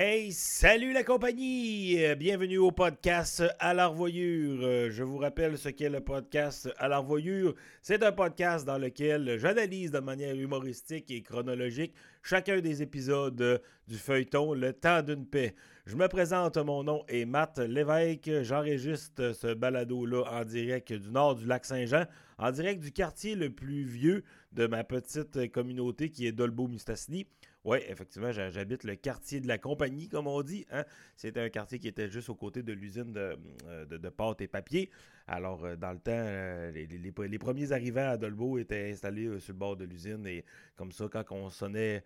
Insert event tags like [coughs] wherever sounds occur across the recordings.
Hey, salut la compagnie! Euh, Bienvenue au podcast À la revoyure. Euh, Je vous rappelle ce qu'est le podcast À la revoyure. C'est un podcast dans lequel j'analyse de manière humoristique et chronologique chacun des épisodes euh, du feuilleton Le temps d'une paix. Je me présente, mon nom est Matt Lévesque. J'enregistre ce balado-là en direct du nord du lac Saint-Jean, en direct du quartier le plus vieux de ma petite communauté qui est Dolbeau-Mistassini. Oui, effectivement, j'ha- j'habite le quartier de la compagnie, comme on dit. Hein? C'était un quartier qui était juste aux côtés de l'usine de, euh, pâte et papier. Alors, euh, dans le temps, euh, les, premiers arrivants à Dolbeau étaient installés sur le bord de l'usine. Et comme ça, quand on sonnait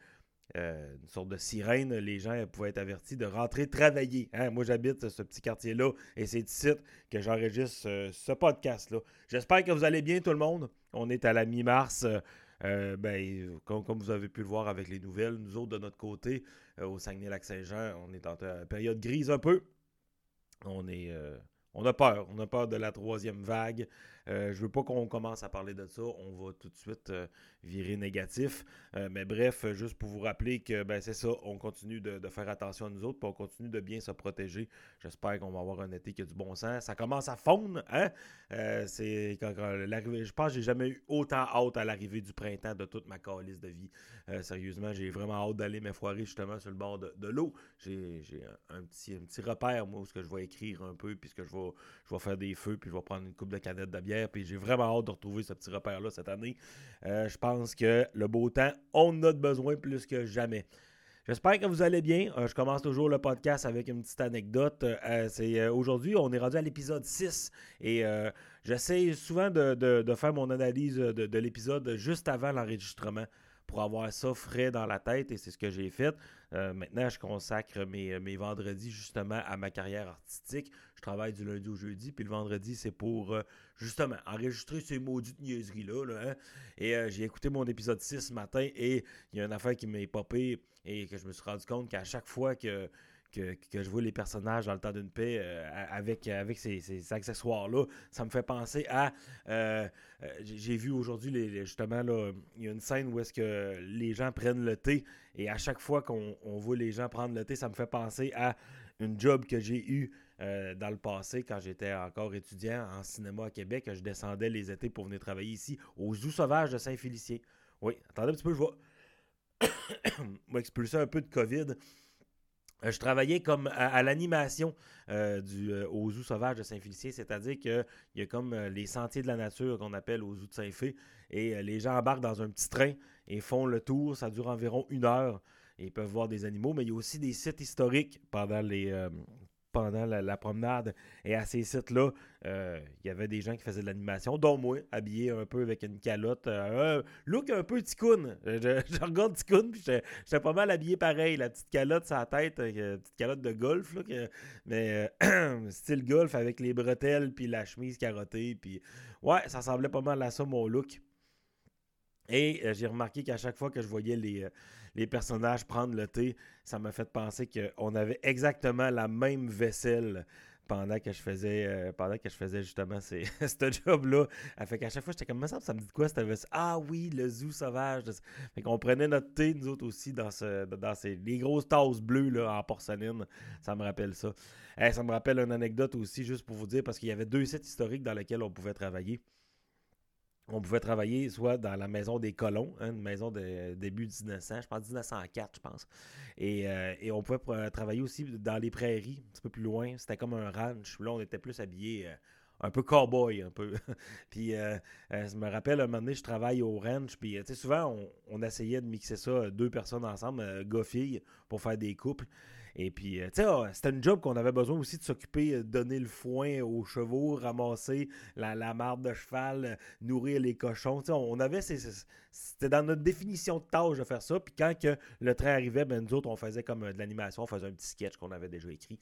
une sorte de sirène, les gens pouvaient être avertis de rentrer travailler. hein. Moi, j'habite ce petit quartier-là et c'est ici que j'enregistre ce podcast-là. J'espère que vous allez bien, tout le monde. On est à la mi-mars. Euh, ben, comme, vous avez pu le voir avec les nouvelles, nous autres, de notre côté, euh, au Saguenay-Lac-Saint-Jean, on est en euh, période grise un peu. On est. on a peur. On a peur de la troisième vague. Euh, je veux pas qu'on commence à parler de ça. On va tout de suite euh, virer négatif. Euh, mais bref, euh, juste pour vous rappeler que ben, c'est ça. On continue de, faire attention à nous autres. Puis on continue de bien se protéger. J'espère qu'on va avoir un été qui a du bon sens. Ça commence à fondre. Hein? C'est quand. Je pense que j'ai jamais eu autant hâte à l'arrivée du printemps de toute ma calice de vie. Sérieusement, j'ai vraiment hâte d'aller m'effoirer justement sur le bord de, l'eau. J'ai un, petit, repère, moi, où ce que je vais écrire un peu, puis ce que je vais, faire des feux, puis je vais prendre une coupe de canettes de puis j'ai vraiment hâte de retrouver ce petit repère-là cette année. Euh, je pense que le beau temps, on a besoin plus que jamais. J'espère que vous allez bien. Euh, je commence toujours le podcast avec une petite anecdote. Euh, aujourd'hui, on est rendu à l'épisode 6 et j'essaie souvent de, de- de faire mon analyse de, de l'épisode juste avant l'enregistrement pour avoir ça frais dans la tête et c'est ce que j'ai fait. Euh, maintenant, je consacre mes, mes vendredis justement à ma carrière artistique. Je travaille du lundi au jeudi, puis le vendredi, c'est pour euh, justement enregistrer ces maudites niaiseries-là. là, hein. Et euh, j'ai écouté mon épisode 6 ce matin et il y a une affaire qui m'a popé et que je me suis rendu compte qu'à chaque fois que, que, je vois les personnages dans le temps d'une paix euh, avec, avec ces, ces accessoires-là, ça me fait penser à. euh, euh, j'ai vu aujourd'hui, les- justement, il y a une scène où est-ce que les gens prennent le thé et à chaque fois qu'on on voit les gens prendre le thé, ça me fait penser à une job que j'ai eue dans le passé quand j'étais encore étudiant en cinéma à Québec. Je descendais les étés pour venir travailler ici au Zoo Sauvage de Saint-Félicien. Oui, attendez un petit peu, je vais [coughs] expulser un peu de COVID. Euh, Je travaillais comme à, l'animation euh, du euh, au zoo sauvage de Saint-Félicien, c'est-à-dire qu'il y a comme les sentiers de la nature qu'on appelle au zoo de Saint-Fé, et les gens embarquent dans un petit train et font le tour, ça dure environ une heure, et ils peuvent voir des animaux, mais il y a aussi des sites historiques pendant les... euh, pendant la, promenade. Et à ces sites-là, euh, il y avait des gens qui faisaient de l'animation, dont moi, habillé un peu avec une calotte. euh, un look un peu ticoun. [laughs] Je, regarde ticoun, puis j'étais pas mal habillé pareil. La petite calotte sur la tête, euh, petite calotte de golf, là, mais euh, [clears throat] style golf avec les bretelles, puis la chemise carottée. Puis ouais, ça ressemblait pas mal à ça, mon look. Et euh, j'ai remarqué qu'à chaque fois que je voyais les, euh, les personnages prendre le thé, ça m'a fait penser qu'on avait exactement la même vaisselle pendant que je faisais euh, pendant que je faisais justement [laughs] ce job-là. Elle fait qu'à chaque fois, j'étais comme ça, ça me dit quoi cette vaisselle? Ah oui, le zoo sauvage. Fait qu'on prenait notre thé, nous autres aussi, dans ce dans ces les grosses tasses bleues là, en porcelaine. Ça me rappelle ça. Eh, ça me rappelle une anecdote aussi, juste pour vous dire, parce qu'il y avait deux sites historiques dans lesquels on pouvait travailler on pouvait travailler soit dans la maison des colons, hein, une maison de début 1900, je pense 1904, je pense. Et, euh, et on pouvait travailler aussi dans les prairies, un petit peu plus loin. C'était comme un ranch. Là, on était plus habillés euh, un peu cowboy, un peu. [laughs] puis, euh, je me rappelle, un moment donné, je travaille au ranch. Puis, tu sais, souvent, on, on essayait de mixer ça, deux personnes ensemble, gars-filles, pour faire des couples. Et puis, euh, tu sais, ah, c'était une job qu'on avait besoin aussi de s'occuper, euh, donner le foin aux chevaux, ramasser la, la marde de cheval, euh, nourrir les cochons. Tu sais, on avait c'était dans notre définition de tâche de faire ça. Puis quand que le train arrivait, ben nous autres, on faisait comme euh, de l'animation, on faisait un petit sketch qu'on avait déjà écrit.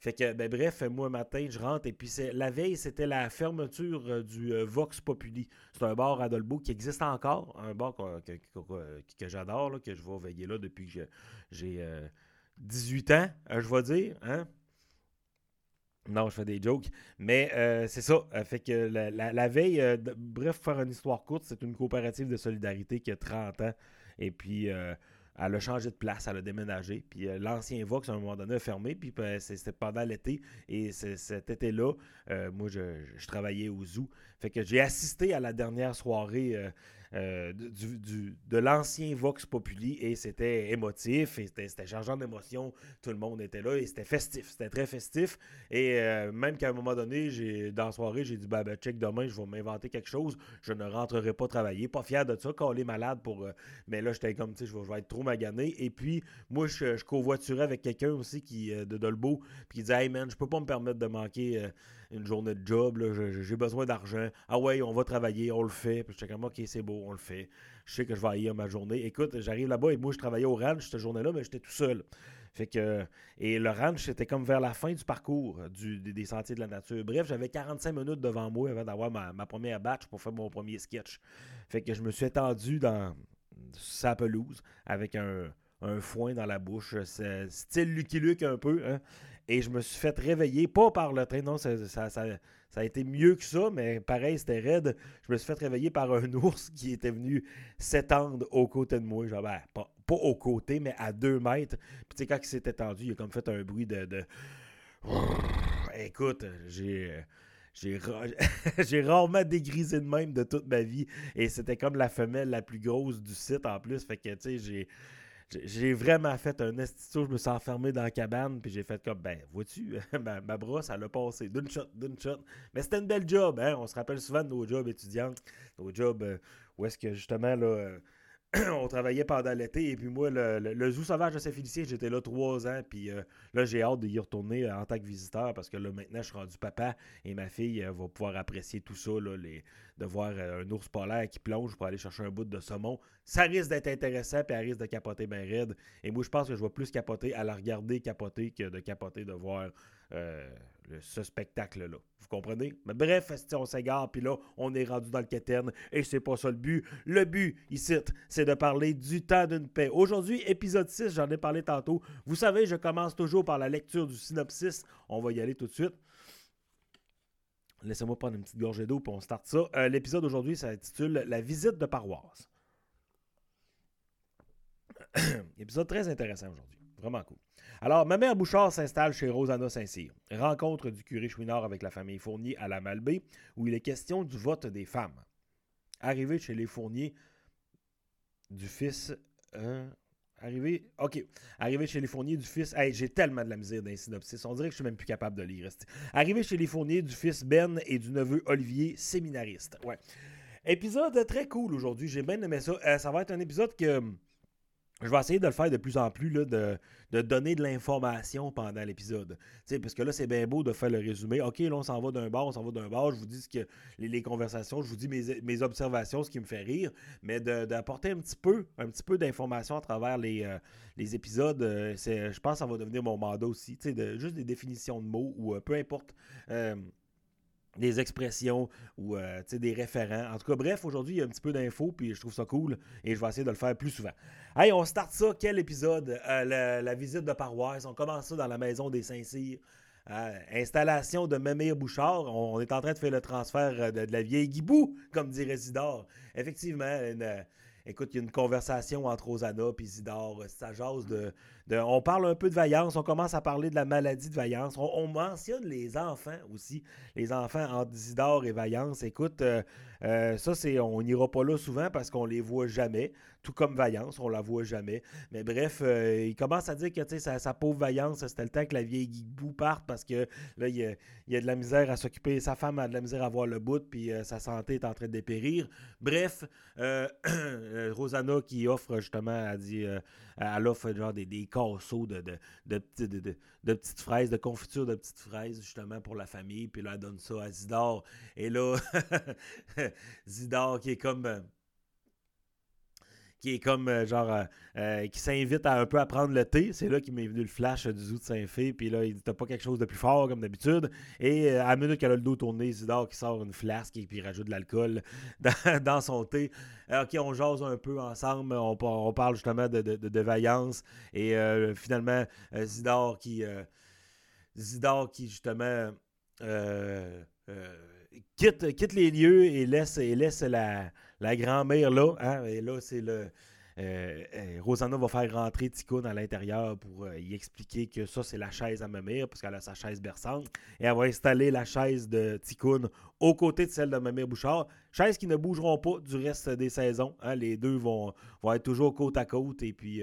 Fait que, ben bref, moi, matin, je rentre et puis la veille, c'était la fermeture du Vox Populi. C'est un bar à Dolbeau qui existe encore, un bar que, que- que- j'adore, que je vais veiller là depuis que j'ai 18 ans, euh, je vais dire. Hein? Non, je fais des jokes. Mais euh, c'est ça. Euh, fait que la, la- veille, bref, faire une histoire courte, c'est une coopérative de solidarité qui a 30 ans. Et puis, elle a changé de place, elle a déménagé. Puis l'ancien Vox, à un moment donné, a fermé. Puis ben, c'était pendant l'été. Et cet été-là, moi, je, travaillais au zoo. Fait que j'ai assisté à la dernière soirée euh, de l'ancien Vox Populi et c'était émotif c'était changeant d'émotion. Tout le monde était là et c'était festif. C'était très festif. Et euh, même qu'à un moment donné, j'ai dans la soirée, j'ai dit bah, ben, check demain, je vais m'inventer quelque chose. Je ne rentrerai pas travailler. Pas fier de ça, est malade pour. Euh, mais là, j'étais comme, tu sais, je vais, être trop magané. Et puis, moi, je, je covoiturais avec quelqu'un aussi qui de Dolbeau, puis qui disait Hey man, je peux pas me permettre de manquer une journée de job, j'ai besoin d'argent. Ah ouais, on va travailler, on le fait. Puis j'étais comme, ok, c'est beau, on le fait. Je sais que je vais haïr ma journée. Écoute, j'arrive là-bas et moi, je travaillais au ranch cette journée-là, mais j'étais tout seul. Fait que, et le ranch, c'était comme vers la fin du parcours des, sentiers de la nature. Bref, j'avais 45 minutes devant moi avant d'avoir ma, première batch pour faire mon premier sketch. Fait que je me suis étendu dans sa pelouse avec un, foin dans la bouche, style Lucky Luke un peu. Hein? Et je me suis fait réveiller, pas par le train, non, ça, a été mieux que ça, mais pareil, c'était raide. Je me suis fait réveiller par un [laughs] ours qui était venu s'étendre aux côtés de moi. Genre, ben, pas, aux côtés, mais à deux mètres. Puis tu sais, quand il s'est étendu, il a comme fait un bruit de. [laughs] Écoute, j'ai. [laughs] J'ai, rarement dégrisé de même de toute ma vie. Et c'était comme la femelle la plus grosse du site en plus. Fait que, tu sais, j'ai, j'ai vraiment fait un institut, je me suis enfermé dans la cabane, puis j'ai fait comme, ben, vois-tu, [laughs] ma, brosse, elle a passé d'une shot, d'une shot. Mais c'était une belle job, hein? On se rappelle souvent de nos jobs étudiants, nos jobs euh, où est-ce que justement, là, euh, [clears throat] on travaillait pendant l'été. Et puis moi, le, zoo sauvage de Saint-Félicien, j'étais là trois ans. Puis euh, là, j'ai hâte d'y retourner en tant que visiteur parce que là, maintenant, je suis rendu papa et ma fille va pouvoir apprécier tout ça, les, de voir un ours polaire qui plonge pour aller chercher un bout de saumon. Ça risque d'être intéressant, puis elle risque de capoter bien raide. Et moi, je pense que je vais plus capoter à la regarder capoter que de capoter de voir ce spectacle-là. Vous comprenez? Mais bref, on s'égare, puis là, on est rendu dans le quétaine, et c'est pas ça le but. Le but, ici, c'est de parler du temps d'une paix. Aujourd'hui, épisode 6, j'en ai parlé tantôt. Vous savez, je commence toujours par la lecture du synopsis. On va y aller tout de suite. Laissez-moi prendre une petite gorgée d'eau, puis on start ça. Euh, l'épisode d'aujourd'hui s'intitule La visite de paroisse. [clears throat] Épisode très intéressant aujourd'hui. Vraiment cool. Alors, ma mère Bouchard s'installe chez Rosanna Saint-Cyr. Rencontre du curé Chouinard avec la famille Fournier à la Malbaie, où il est question du vote des femmes. Arrivé chez les Fourniers du fils. Euh, arrivé. OK. Arrivé chez les Fourniers du fils. Hey, j'ai tellement de la misère d'un synopsis. On dirait que je suis même plus capable de lire. Arrivé chez les Fourniers du fils Ben et du neveu Olivier, séminariste. Ouais. Épisode très cool aujourd'hui. J'ai bien aimé ça. Euh, ça va être un épisode que je vais essayer de le faire de plus en plus, là, de, donner de l'information pendant l'épisode. Parce que là, c'est bien beau de faire le résumé. OK, là, on s'en va d'un bar, on s'en va d'un bar. Je vous dis ce que les, conversations, je vous dis mes, observations, ce qui me fait rire. Mais d'apporter un petit peu, un petit peu d'information à travers les, euh, les épisodes, euh, je pense que ça va devenir mon mandat aussi. De, juste des définitions de mots ou euh, peu importe des expressions ou euh, des référents. En tout cas, bref, aujourd'hui, il y a un petit peu d'infos, puis je trouve ça cool et je vais essayer de le faire plus souvent. Hey, on start ça. Quel épisode? Euh, la, visite de paroisse. On commence ça dans la maison des Saint-Cyr. Euh, installation de Mémire Bouchard. On, est en train de faire le transfert de, la vieille Guibou, comme dirait Zidore. Effectivement, écoute, il y a une conversation entre Rosanna et Isidore. Ça jase de, On parle un peu de vaillance. On commence à parler de la maladie de vaillance. On, mentionne les enfants aussi. Les enfants entre Isidore et vaillance. Écoute, euh, euh, ça, c'est. On n'ira pas là souvent parce qu'on les voit jamais. Tout comme Vaillance, on la voit jamais. Mais bref, euh, il commence à dire que sa, pauvre Vaillance, c'était le temps que la vieille Guigou parte parce que là, il y a, de la misère à s'occuper. Sa femme a de la misère à voir le bout, puis sa santé est en train de dépérir. Bref, [clears throat] Rosanna qui offre justement, elle dit, elle offre des, des de, de, de, petites fraises, de confiture de petites fraises justement pour la famille. Puis là, elle donne ça à Zidore. Et là, [laughs] Zidore qui est comme euh, qui est comme euh, genre euh, euh, qui s'invite à un peu à prendre le thé. C'est là qu'il m'est venu le flash du zoo de Saint-Fé. Puis là, il dit pas quelque chose de plus fort comme d'habitude. Et à la minute qu'elle a le dos tourné, Isidore qui sort une flasque et puis rajoute de l'alcool [laughs] dans, son thé. ok, on jase un peu ensemble. On, parle justement de, de, vaillance. Et finalement, Zidore qui. Zidore qui justement. quitte, quitte les lieux et laisse, et laisse la, la grand-mère là, hein, et là, c'est le. Rosanna va faire rentrer Ticoun à l'intérieur pour y expliquer que ça, c'est la chaise à Mamir, parce qu'elle a sa chaise berçante. Et elle va installer la chaise de Ticoun aux côtés de celle de Mamir Bouchard. Chaises qui ne bougeront pas du reste des saisons. Hein. Les deux vont, vont, être toujours côte à côte. Et puis,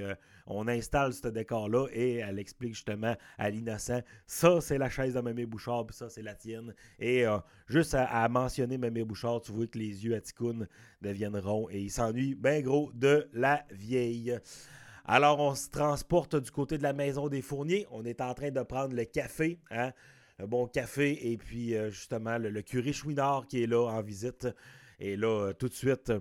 on installe ce décor-là et elle explique justement à l'innocent ça, c'est la chaise de Mamir Bouchard, puis ça, c'est la tienne. Et juste à, mentionner Mamir Bouchard, tu vois que les yeux à Ticoun deviennent ronds et il s'ennuie bien gros de la vieille. Alors, on se transporte du côté de la maison des fourniers. On est en train de prendre le café, hein? un bon café, et puis euh, justement le, curé Chouinard qui est là en visite. Et là, euh, tout de suite,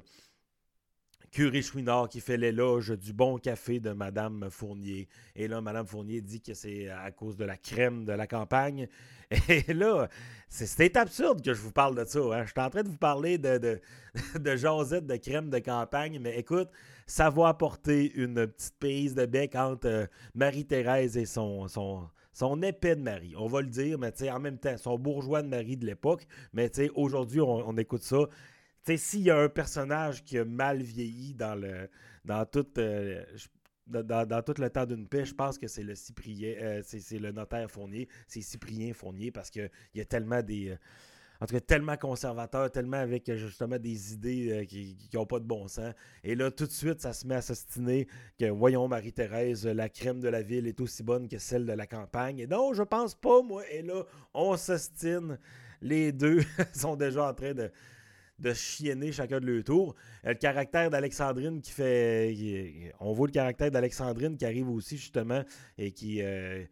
curé Chouinard qui fait l'éloge du bon café de Madame Fournier. Et là, Madame Fournier dit que c'est à cause de la crème de la campagne. [laughs] Et là, c'est absurde que je vous parle de ça. Hein. Je suis en train de vous parler de, de, [laughs] de jasette de crème de campagne, mais écoute, ça va apporter une petite prise de bec entre euh, Marie-Thérèse et son, son, son épée de mari. On va le dire, mais en même temps, son bourgeois de mari de l'époque. Mais aujourd'hui, on, écoute ça. S'il y a un personnage qui a mal vieilli dans le dans tout, euh, le temps d'une paix, je pense que c'est le Cyprien, euh, notaire Fournier, c'est Cyprien Fournier, parce qu'il y a tellement des. Euh, en tout cas, tellement conservateur, tellement avec justement des idées qui n'ont pas de bon sens. Et là, tout de suite, ça se met à s'ostiner que, voyons, Marie-Thérèse, la crème de la ville est aussi bonne que celle de la campagne. Et non, je pense pas, moi. Et là, on s'ostine. Les deux [laughs] sont déjà en train de, de chienner chacun de leur tour. Euh, le caractère d'Alexandrine qui fait. on voit le caractère d'Alexandrine qui arrive aussi, justement, et qui. Euh,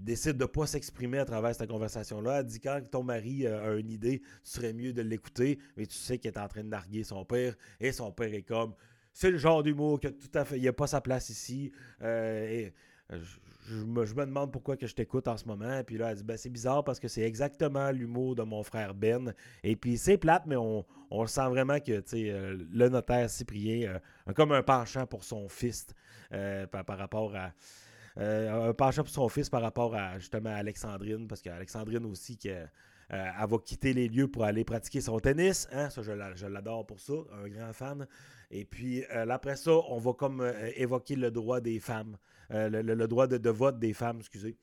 décide de ne pas s'exprimer à travers cette conversation-là. Elle dit quand ton mari a une idée, ce serait mieux de l'écouter, mais tu sais qu'il est en train de narguer son père, et son père est comme c'est le genre d'humour que tout à fait, il n'y a pas sa place ici. Euh, me, demande pourquoi que je t'écoute en ce moment. Puis là, elle dit ben, c'est bizarre parce que c'est exactement l'humour de mon frère Ben. Et puis c'est plate, mais on, on sent vraiment que euh, le notaire Cyprien euh, a comme un penchant pour son fils euh, par, rapport à. un penchant pour son fils par rapport à justement Alexandrine, parce qu'Alexandrine aussi qui elle va quitter les lieux pour aller pratiquer son tennis. Hein? Ça, je l'adore pour ça, un grand fan. Et puis, après ça, on va comme évoquer le droit des femmes. Euh, le, droit de, vote des femmes, excusez.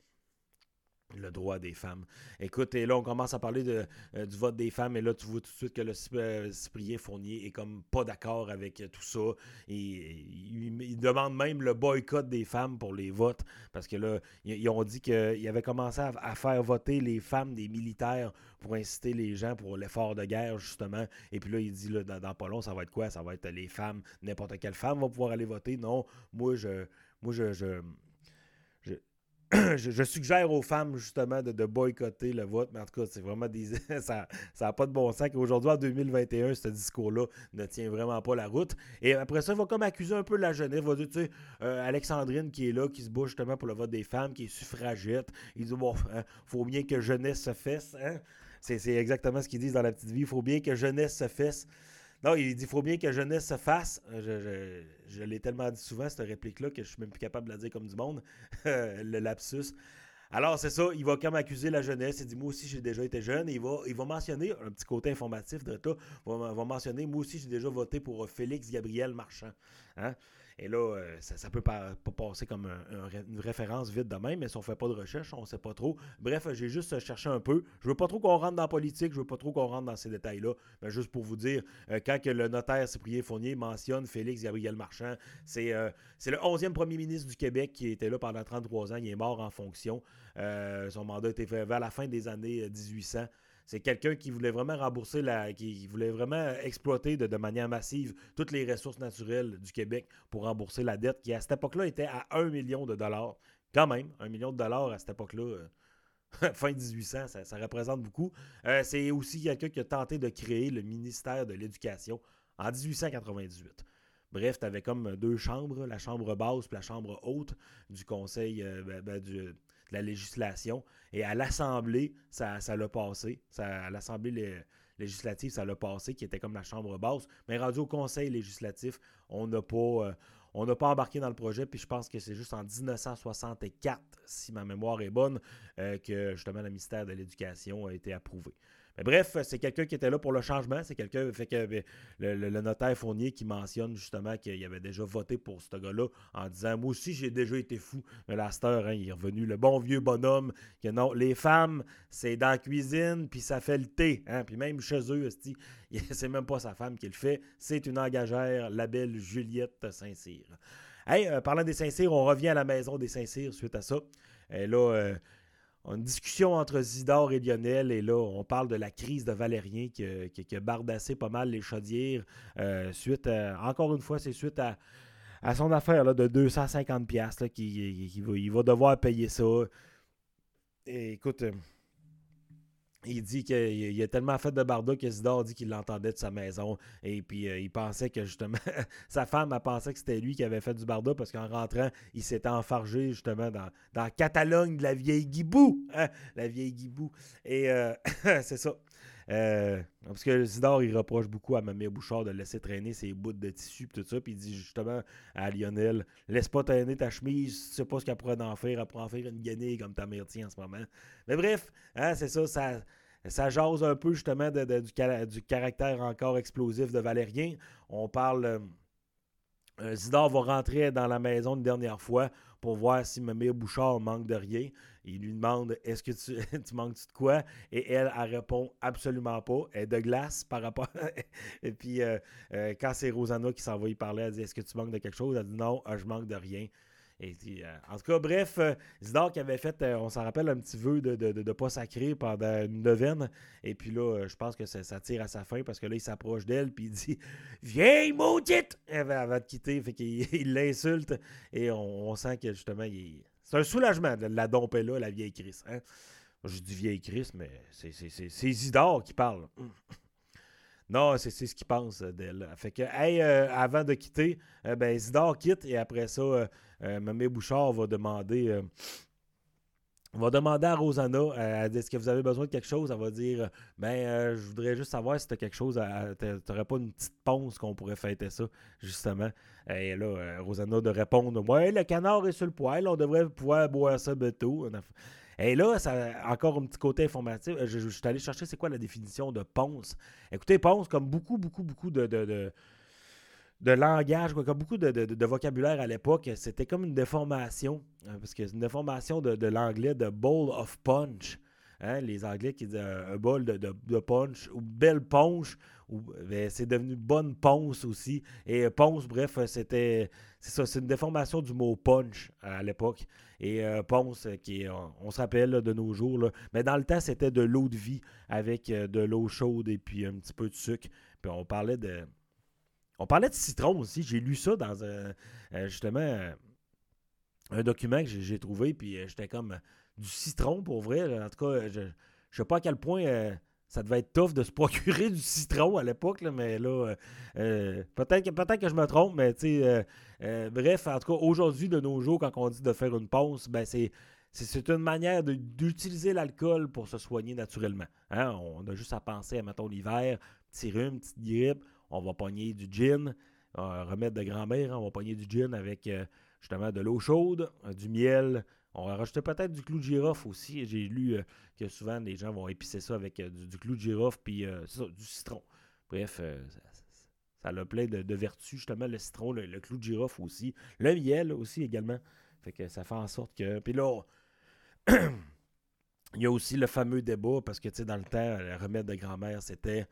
Le droit des femmes. Écoute, et là, on commence à parler de, euh, du vote des femmes, et là, tu vois tout de suite que le euh, Cyprien Fournier est comme pas d'accord avec tout ça. Et, il, demande même le boycott des femmes pour les votes, parce que là, ils, ont dit qu'ils avaient commencé à, faire voter les femmes des militaires pour inciter les gens pour l'effort de guerre, justement. Et puis là, il dit, là, dans, dans pas long, ça va être quoi? Ça va être les femmes, n'importe quelle femme va pouvoir aller voter. Non, moi, je moi, je, [clears throat] suggère aux femmes, justement, de, boycotter le vote. Mais en tout cas, c'est vraiment des. [laughs] ça n'a pas de bon sens qu'aujourd'hui, en 2021, ce discours-là ne tient vraiment pas la route. Et après ça, il va comme accuser un peu la jeunesse. Il va dire, tu sais, euh, Alexandrine qui est là, qui se bouge justement pour le vote des femmes, qui est suffragette. Il dit, bon, hein, faut bien que jeunesse se fesse. Hein? C'est exactement ce qu'ils disent dans la petite vie. Il faut bien que jeunesse se fesse. Non, il dit faut bien que jeunesse se fasse. Euh, je, l'ai tellement dit souvent, cette réplique-là, que je suis même plus capable de la dire comme du monde. [laughs] le lapsus. Alors, c'est ça, il va comme accuser la jeunesse. Il dit Moi aussi, j'ai déjà été jeune. il va, il va mentionner un petit côté informatif de. Il va, va mentionner Moi aussi, j'ai déjà voté pour Félix Gabriel Marchand. Hein? Et là, euh, ça, peut pas, passer comme une référence vite de même, mais si on fait pas de recherche, on sait pas trop. Bref, j'ai juste cherché un peu. Je veux pas trop qu'on rentre dans la politique, je veux pas trop qu'on rentre dans ces détails-là, mais juste pour vous dire, euh, quand que le notaire Cyprien Fournier mentionne Félix Gabriel Marchand, c'est euh, le 11e premier ministre du Québec qui était là pendant 33 ans, il est mort en fonction. son mandat était fait vers la fin des années 1800. C'est quelqu'un qui voulait vraiment rembourser la. qui voulait vraiment exploiter de, manière massive toutes les ressources naturelles du Québec pour rembourser la dette qui, à cette époque-là, était à 1 million de dollars. Quand même, 1 million de dollars à cette époque-là. Euh, [laughs] fin 1800, ça, représente beaucoup. Euh, c'est aussi quelqu'un qui a tenté de créer le ministère de l'Éducation en 1898. Bref, tu avais comme deux chambres, la chambre basse et la chambre haute du Conseil euh, ben, ben, du, la législation. Et à l'Assemblée, ça, ça l'a passé. À l'Assemblée législative, ça l'a passé, qui était comme la Chambre basse. Mais rendu au Conseil législatif, on n'a pas. Euh, on n'a pas embarqué dans le projet, puis je pense que c'est juste en 1964, si ma mémoire est bonne, euh, que justement le ministère de l'Éducation a été approuvé. Bref, c'est quelqu'un qui était là pour le changement. C'est quelqu'un, fait que ben, le, notaire Fournier qui mentionne justement qu'il avait déjà voté pour ce gars-là en disant Moi aussi, j'ai déjà été fou. Mais la hein, il est revenu. Le bon vieux bonhomme, que non, les femmes, c'est dans la cuisine, puis ça fait le thé. Hein, puis même chez eux, [laughs] c'est même pas sa femme qui le fait. C'est une engagère, la belle Juliette Saint-Cyr. Hey, euh, parlant des Saint-Cyr, on revient à la maison des Saint-Cyr suite à ça. Et là, euh, une discussion entre Zidore et Lionel, et là, on parle de la crise de Valérien qui, a bardassé pas mal les chaudières. Euh, suite encore une fois, c'est suite à, son affaire là, de 250$ qu'il va, il va devoir payer ça. Et, écoute, il dit qu'il a tellement fait de barda que Zidore dit qu'il l'entendait de sa maison. Et puis, euh, il pensait que justement, [laughs] sa femme a pensé que c'était lui qui avait fait du barda parce qu'en rentrant, il s'était enfargé justement dans, dans Catalogne de la vieille Guibou. Hein, la vieille Guibou. Et euh, [laughs] c'est ça. Euh, parce que Zidore, il reproche beaucoup à Mamie Bouchard de laisser traîner ses bouts de tissu et tout ça. Puis il dit justement à Lionel Laisse pas traîner ta chemise, tu sais pas ce qu'elle pourrait en faire. Elle pourrait en faire une guenille comme ta mère tient en ce moment. Mais bref, hein, c'est ça, ça. Ça jase un peu justement du, caractère encore explosif de Valérien. On parle. Euh, euh, Zidore va rentrer dans la maison une dernière fois pour voir si Mamie Bouchard manque de rien. Il lui demande Est-ce que tu, [laughs] tu manques de quoi? Et elle, elle répond absolument pas. Elle est de glace par rapport. [laughs] Et puis, euh, euh, quand c'est Rosanna qui s'en va y parler, elle dit Est-ce que tu manques de quelque chose? Elle dit Non, je manque de rien. Euh, en tout cas, bref, Zidore qui avait fait, on s'en rappelle, un petit vœu de ne de, pas sacrer pendant une neuvaine. Et puis là, je pense que ça, tire à sa fin parce que là, il s'approche d'elle puis il dit Viens, maudite Elle va, te quitter. Fait qu'il [laughs] l'insulte et on, sent que justement, il, c'est un soulagement de la domper là, la vieille Chris. Hein? Je dis vieille Chris, mais c'est Isidore qui parle. Non, c'est ce qu'il pense d'elle. Fait que, hey, euh, avant de quitter, euh, ben, Isidore quitte et après ça, euh, euh Mamie Bouchard va demander va demander à Rosanna, euh, est-ce que vous avez besoin de quelque chose? Elle va dire, ben, euh, je voudrais juste savoir si tu as quelque chose. Tu n'aurais pas une petite ponce qu'on pourrait fêter ça, justement. Et là, euh, Rosanna de répondre, ouais, le canard est sur le poêle, on devrait pouvoir boire ça bientôt. Et là, ça encore un petit côté informatif. Je, suis allé chercher c'est quoi la définition de ponce. Écoutez, ponce, comme beaucoup, beaucoup, beaucoup de de langage, quoi, comme beaucoup de, vocabulaire à l'époque, c'était comme une déformation, hein, parce que c'est une déformation de, l'anglais de bowl of punch. Hein, les Anglais qui disent un bol de, punch ou belle ponche, ou ben, c'est devenu bonne ponce aussi. Et ponce, bref, c'était c'est ça, c'est une déformation du mot punch à l'époque. Et euh, ponce, qui on, rappelle de nos jours, mais dans le temps, c'était de l'eau de vie avec euh, de l'eau chaude et puis un petit peu de sucre. Puis on parlait de on parlait de citron aussi. J'ai lu ça dans un, euh, justement un document que j'ai trouvé, puis euh, j'étais comme du citron pour vrai. En tout cas, je ne sais pas à quel point euh, ça devait être tough de se procurer du citron à l'époque, mais là, peut-être que, peut que je me trompe, mais tu sais, bref, en tout cas, aujourd'hui, de nos jours, quand on dit de faire une pause, ben c'est. C'est une manière d'utiliser l'alcool pour se soigner naturellement. Hein. On a juste à penser à, mettons, l'hiver, petit rhume, petite grippe on va pogner du gin, remède de grand-mère, hein, on va pogner du gin avec euh, justement de l'eau chaude, euh, du miel. On va rajouter peut-être du clou de girofle aussi. J'ai lu euh, que souvent les gens vont épicer ça avec du, clou de girofle puis du citron. Bref, ça, a plein de, vertus, justement, le citron, le, clou de girofle aussi. Le miel aussi également. Fait que ça fait en sorte que. Puis là, [clears throat] il y a aussi le fameux débat, parce que tu sais, dans le temps, le remède de grand-mère, c'était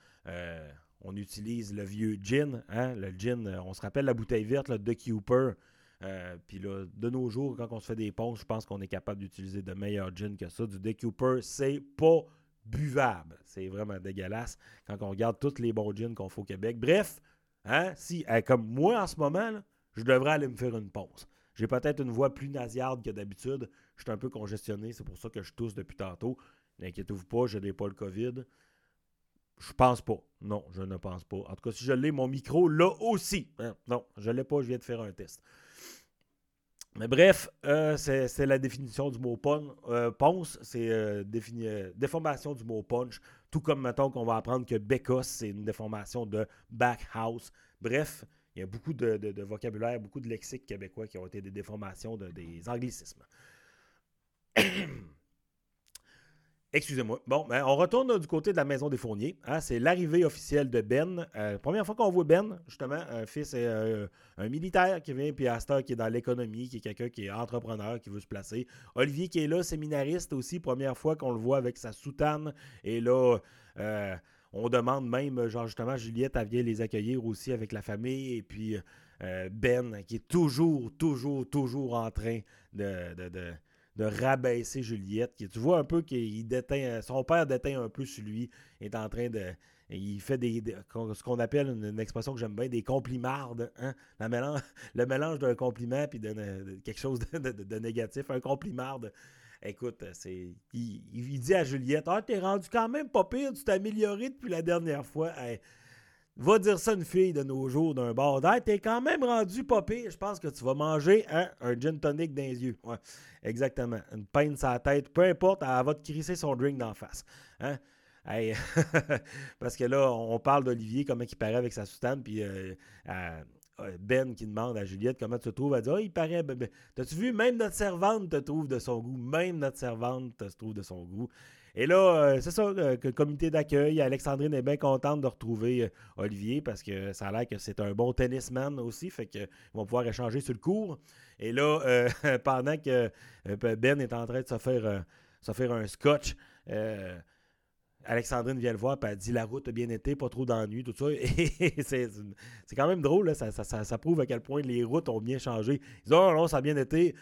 on utilise le vieux gin. Hein? Le gin, euh, on se rappelle la bouteille verte de Cooper. Euh, puis là, de nos jours, quand on se fait des ponts, je pense qu'on est capable d'utiliser de meilleurs gins que ça. Du De Cooper, c'est pas buvable. C'est vraiment dégueulasse quand on regarde tous les bons gins qu'on fait au Québec. Bref, hein, si, comme moi en ce moment, je devrais aller me faire une pause. J'ai peut-être une voix plus nasillarde que d'habitude. Je suis un peu congestionné, c'est pour ça que je tousse depuis tantôt. N'inquiétez-vous pas, je n'ai pas le COVID. Je pense pas. Non, je ne pense pas. En tout cas, si je l'ai, mon micro, là aussi. Hein, non, je ne l'ai pas, je viens de faire un test. Mais bref, euh, c'est la définition du mot. Euh, ponce, c'est euh, déformation du mot punch. Tout comme, mettons, qu'on va apprendre que bécosse, c'est une déformation de backhouse. Bref, il y a beaucoup de, vocabulaire, beaucoup de lexiques québécois qui ont été des déformations de, des anglicismes. [clears throat] Excusez-moi. Bon, ben, on retourne du côté de la maison des fourniers. Hein. c'est l'arrivée officielle de Ben. Euh, première fois qu'on voit Ben, justement, un fils euh, un militaire qui vient, puis Astor qui est dans l'économie, qui est quelqu'un qui est entrepreneur, qui veut se placer. Olivier qui est là, séminariste aussi, première fois qu'on le voit avec sa soutane. Et là, euh, on demande même, genre justement, Juliette, elle vient les accueillir aussi avec la famille. Et puis Ben, qui est toujours, toujours, toujours en train de rabaisser Juliette. Qui, tu vois un peu qu'il déteint, son père déteint un peu sur lui, est en train de. Il fait des, ce qu'on appelle une, expression que j'aime bien, des complimardes. Hein? [laughs] le mélange d'un compliment puis de, quelque chose de, négatif. Un complimarde. Écoute, c'est. Il, dit à Juliette Ah, t'es rendu quand même pas pire, tu t'es amélioré depuis la dernière fois. Va dire ça une fille de nos jours d'un bar. T'es quand même rendu pas Je pense que tu vas manger hein, un gin tonic dans les yeux. Ouais, exactement. Une peine sur la tête. Peu importe, elle va te crisser son drink d'en face. Hein? [laughs] parce que là, on parle d'Olivier, comment il paraît avec sa soutane, puis euh, Ben qui demande à Juliette comment tu te trouves. Elle dit Ah, il paraît. Ben, ben, t'as-tu vu, même notre servante te trouve de son goût. Même notre servante te trouve de son goût. Et là, euh, c'est ça, euh, le comité d'accueil, Alexandrine est bien contente de retrouver euh, Olivier parce que ça a l'air que c'est un bon tennisman aussi, fait qu'ils vont pouvoir échanger sur le cours. Et là, [laughs] pendant que Ben est en train de se faire, se faire un scotch, Alexandrine vient le voir et elle dit la route a bien été, pas trop d'ennuis, tout ça. [laughs] C'est quand même drôle, ça, ça, prouve à quel point les routes ont bien changé. Ils disent Oh non, ça a bien été,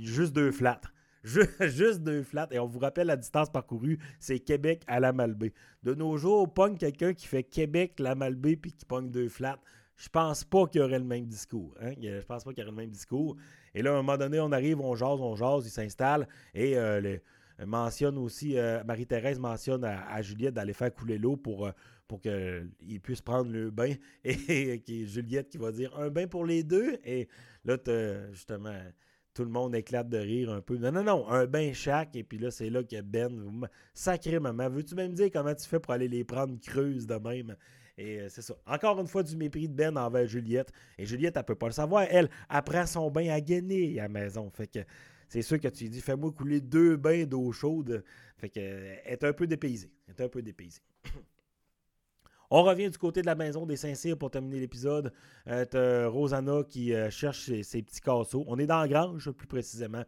juste deux flats. [laughs] Juste deux flats. Et on vous rappelle la distance parcourue, c'est Québec à la Malbaie. De nos jours, on pogne quelqu'un qui fait Québec, la Malbaie, puis qui pogne deux flats. Je pense pas qu'il y aurait le même discours. Hein? Je pense pas qu'il y aurait le même discours. Et là, à un moment donné, on arrive, on jase, on jase, il s'installe. Et euh, mentionne aussi, euh, Marie-Thérèse mentionne à, Juliette d'aller faire couler l'eau pour, euh, pour qu'il puisse prendre le bain. [laughs] Et, et Juliette qui va dire un bain pour les deux? Et là, justement, tout le monde éclate de rire un peu. Non, non, non, un bain chaque. Et puis là, c'est là que Ben, sacré maman, veux-tu même dire comment tu fais pour aller les prendre creuses de même? Et euh, c'est ça. Encore une fois, du mépris de Ben envers Juliette. Et Juliette, elle peut pas le savoir. Elle, apprend son bain à gagner à la maison. Fait que c'est sûr que tu dis, fais-moi couler deux bains d'eau chaude. Fait que, elle est un peu dépaysée. Est un peu dépaysée. [coughs] On revient du côté de la maison des Saint-Cyr pour terminer l'épisode. Euh, Rosanna qui euh, cherche ses, petits casseaux. On est dans la grange, plus précisément.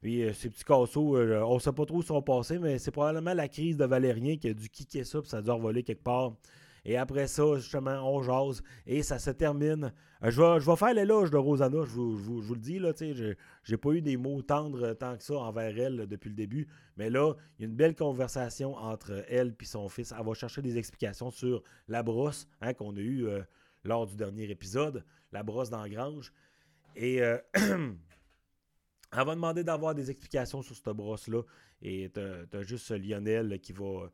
Puis euh, ces petits casseaux, on ne sait pas trop où sont passés, mais c'est probablement la crise de Valérien qui a dû kicker ça, puis ça a dû revoler quelque part. Et après ça, justement, on jase et ça se termine. Euh, je, vais, je vais faire l'éloge de Rosanna, je vous, vous, le dis, là, je n'ai pas eu des mots tendres tant que ça envers elle depuis le début. Mais là, il y a une belle conversation entre elle et son fils. Elle va chercher des explications sur la brosse hein, qu'on a eue euh, lors du dernier épisode, la brosse dans grange. Et euh, [clears throat] elle va demander d'avoir des explications sur cette brosse-là. Et tu as, juste Lionel qui va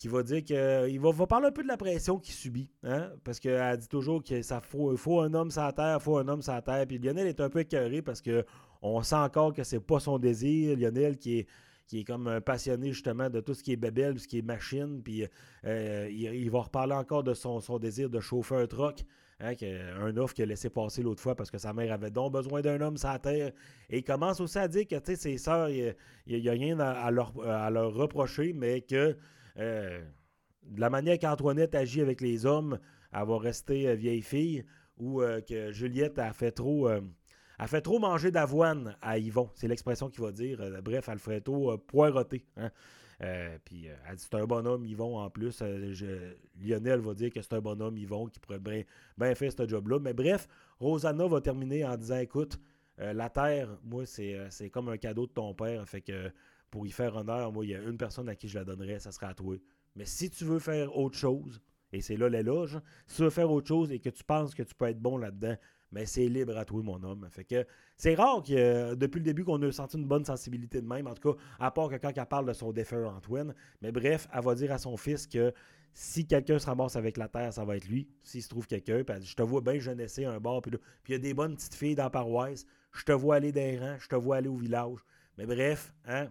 qui va dire qu'il va, va, parler un peu de la pression qu'il subit. Hein? Parce qu'elle dit toujours qu'il faut, faut un homme la terre, faut un homme la terre. Puis Lionel est un peu écœuré parce qu'on sent encore que c'est pas son désir. Lionel qui est, qui est comme un passionné justement de tout ce qui est tout ce qui est machine. Puis euh, il, va reparler encore de son, désir de chauffer un truck. Hein, un offre qu'il a laissé passer l'autre fois parce que sa mère avait donc besoin d'un homme sur terre. Et il commence aussi à dire que ses sœurs, il n'y a, rien à leur reprocher, mais que euh, de la manière qu'Antoinette agit avec les hommes, elle va rester euh, vieille fille, ou euh, que Juliette a fait trop. a fait trop manger d'avoine à Yvon. C'est l'expression qu'il va dire. bref, Alfredo poireauté. Hein. puis elle dit c'est un bonhomme, Yvon, en plus. Lionel va dire que c'est un bonhomme, Yvon, qui pourrait bien, bien faire ce job-là. Mais bref, Rosanna va terminer en disant écoute, la terre, moi, c'est comme un cadeau de ton père. Fait que pour y faire honneur, moi, il y a une personne à qui je la donnerais, ça serait à toi. Mais si tu veux faire autre chose, et c'est là l'éloge, si tu veux faire autre chose et que tu penses que tu peux être bon là-dedans, mais c'est libre à toi, mon homme. Fait que c'est rare que depuis le début qu'on ait senti une bonne sensibilité de même, en tout cas, à part que quand elle parle de son défunt Antoine. Mais bref, elle va dire à son fils que si quelqu'un se ramasse avec la terre, ça va être lui. S'il se trouve quelqu'un, puis je te vois bien jeunesse un bar, puis il y a des bonnes petites filles dans la paroisse, je te vois aller des rangs, je te vois aller au village. Mais bref, hein,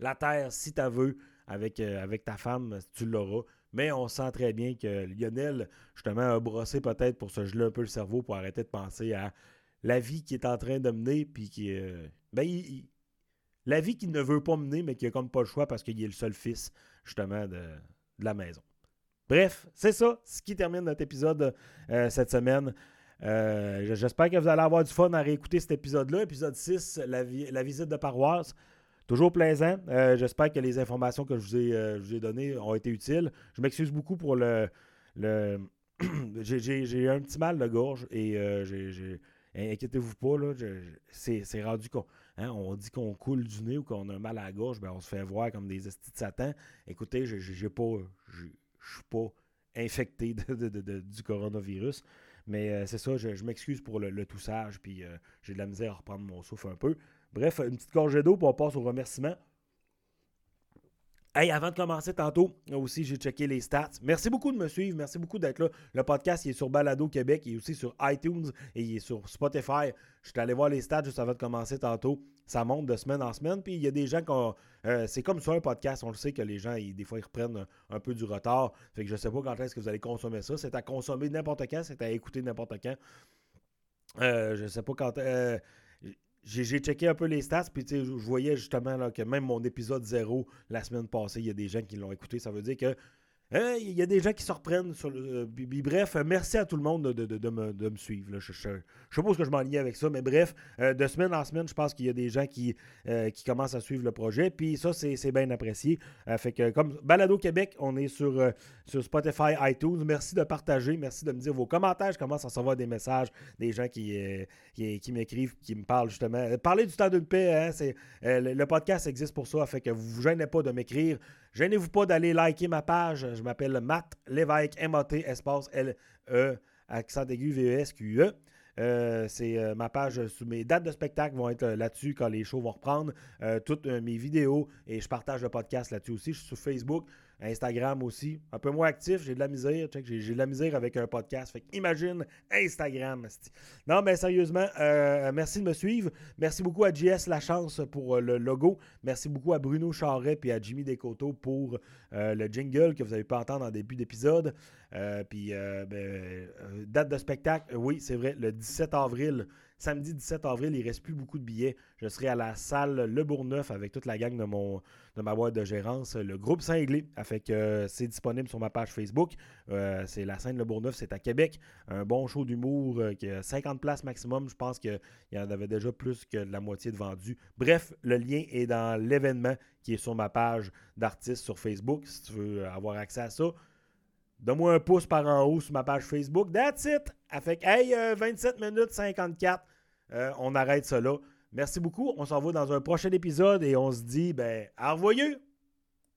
la terre, si tu veux, avec, euh, avec ta femme, tu l'auras. Mais on sent très bien que Lionel, justement, a brossé peut-être pour se geler un peu le cerveau pour arrêter de penser à la vie qui est en train de mener. Puis qui. Euh, ben, la vie qu'il ne veut pas mener, mais qui a comme pas le choix parce qu'il est le seul fils, justement, de, la maison. Bref, c'est ça, ce qui termine notre épisode euh, cette semaine. Euh, j'espère que vous allez avoir du fun à réécouter cet épisode-là. Épisode 6, la, visite de paroisse. Toujours plaisant. Euh, j'espère que les informations que je vous, ai, données ont été utiles. Je m'excuse beaucoup pour le. le [clears throat] j'ai un petit mal de gorge et j'ai Inquiétez-vous pas, c'est rendu qu'on hein, on dit qu'on coule du nez ou qu'on a mal à la gorge, ben on se fait voir comme des estis de Satan. Écoutez, je ne suis pas infecté du coronavirus. Mais euh, c'est ça, je, m'excuse pour le, toussage, puis euh, j'ai de la misère à reprendre mon souffle un peu. Bref, une petite gorgée d'eau, puis on passe au remerciement. Hey, avant de commencer tantôt, aussi, j'ai checké les stats. Merci beaucoup de me suivre. Merci beaucoup d'être là. Le podcast, il est sur Balado Québec. Il est aussi sur iTunes et il est sur Spotify. Je suis allé voir les stats juste avant de commencer tantôt. Ça monte de semaine en semaine. Puis il y a des gens qui ont. Euh, c'est comme sur un podcast. On le sait que les gens, des fois, ils reprennent un, peu du retard. Fait que je ne sais pas quand est-ce que vous allez consommer ça. C'est à consommer n'importe quand. C'est à écouter n'importe quand. Euh, je ne sais pas quand. Euh, j'ai checké un peu les stats, puis je voyais justement là, que même mon épisode 0 la semaine passée, il y a des gens qui l'ont écouté. Ça veut dire que il y a des gens qui se reprennent. Sur le, euh, bref, merci à tout le monde de, me, suivre. Je, ne sais pas ce que je m'enlignais avec ça, mais bref, euh, de semaine en semaine, je pense qu'il y a des gens qui, euh, qui commencent à suivre le projet. Puis ça, c'est bien apprécié. fait que comme Balado Québec, on est sur, sur Spotify, iTunes. Merci de partager. Merci de me dire vos commentaires. Je commence à recevoir des messages des gens qui, qui, m'écrivent, qui me parlent justement. Parler du temps d'une paix, hein, c'est, le, podcast existe pour ça. Fait que vous ne vous gênez pas de m'écrire. Gênez-vous pas d'aller liker ma page. Je m'appelle Matt Lévesque, M-A-T, espace L-E, accent aigu, V-E-S-Q-E. Euh, c'est euh, ma page sous mes dates de spectacle vont être euh, là-dessus quand les shows vont reprendre. toutes mes vidéos et je partage le podcast là-dessus aussi. Je suis sur Facebook. Instagram aussi. Un peu moins actif, j'ai de la misère. J'ai de la misère avec un podcast. Fait imagine Instagram. Non, mais sérieusement, euh, merci de me suivre. Merci beaucoup à JS La Chance pour euh, le logo. Merci beaucoup à Bruno Charret et à Jimmy Descoteaux pour euh, le jingle que vous avez pu entendre en début d'épisode. puis, ben, date de spectacle, oui, c'est vrai, le 17 avril Samedi 17 avril, il ne reste plus beaucoup de billets. Je serai à la salle Le Bourgneuf avec toute la gang de, ma boîte de gérance, le groupe que euh, c'est disponible sur ma page Facebook. Euh, c'est la scène Le Bourgneuf, c'est à Québec. Un bon show d'humour euh, qui a 50 places maximum. Je pense qu'il y en avait déjà plus que la moitié de vendus. Bref, le lien est dans l'événement qui est sur ma page d'artiste sur Facebook si tu veux avoir accès à ça. Donne-moi un pouce par en haut sur ma page Facebook. That's it! Fait hey, 27 minutes 54. Euh, on arrête ça. Merci beaucoup. On s'en va dans un prochain épisode et on se dit, ben, au revoyeux!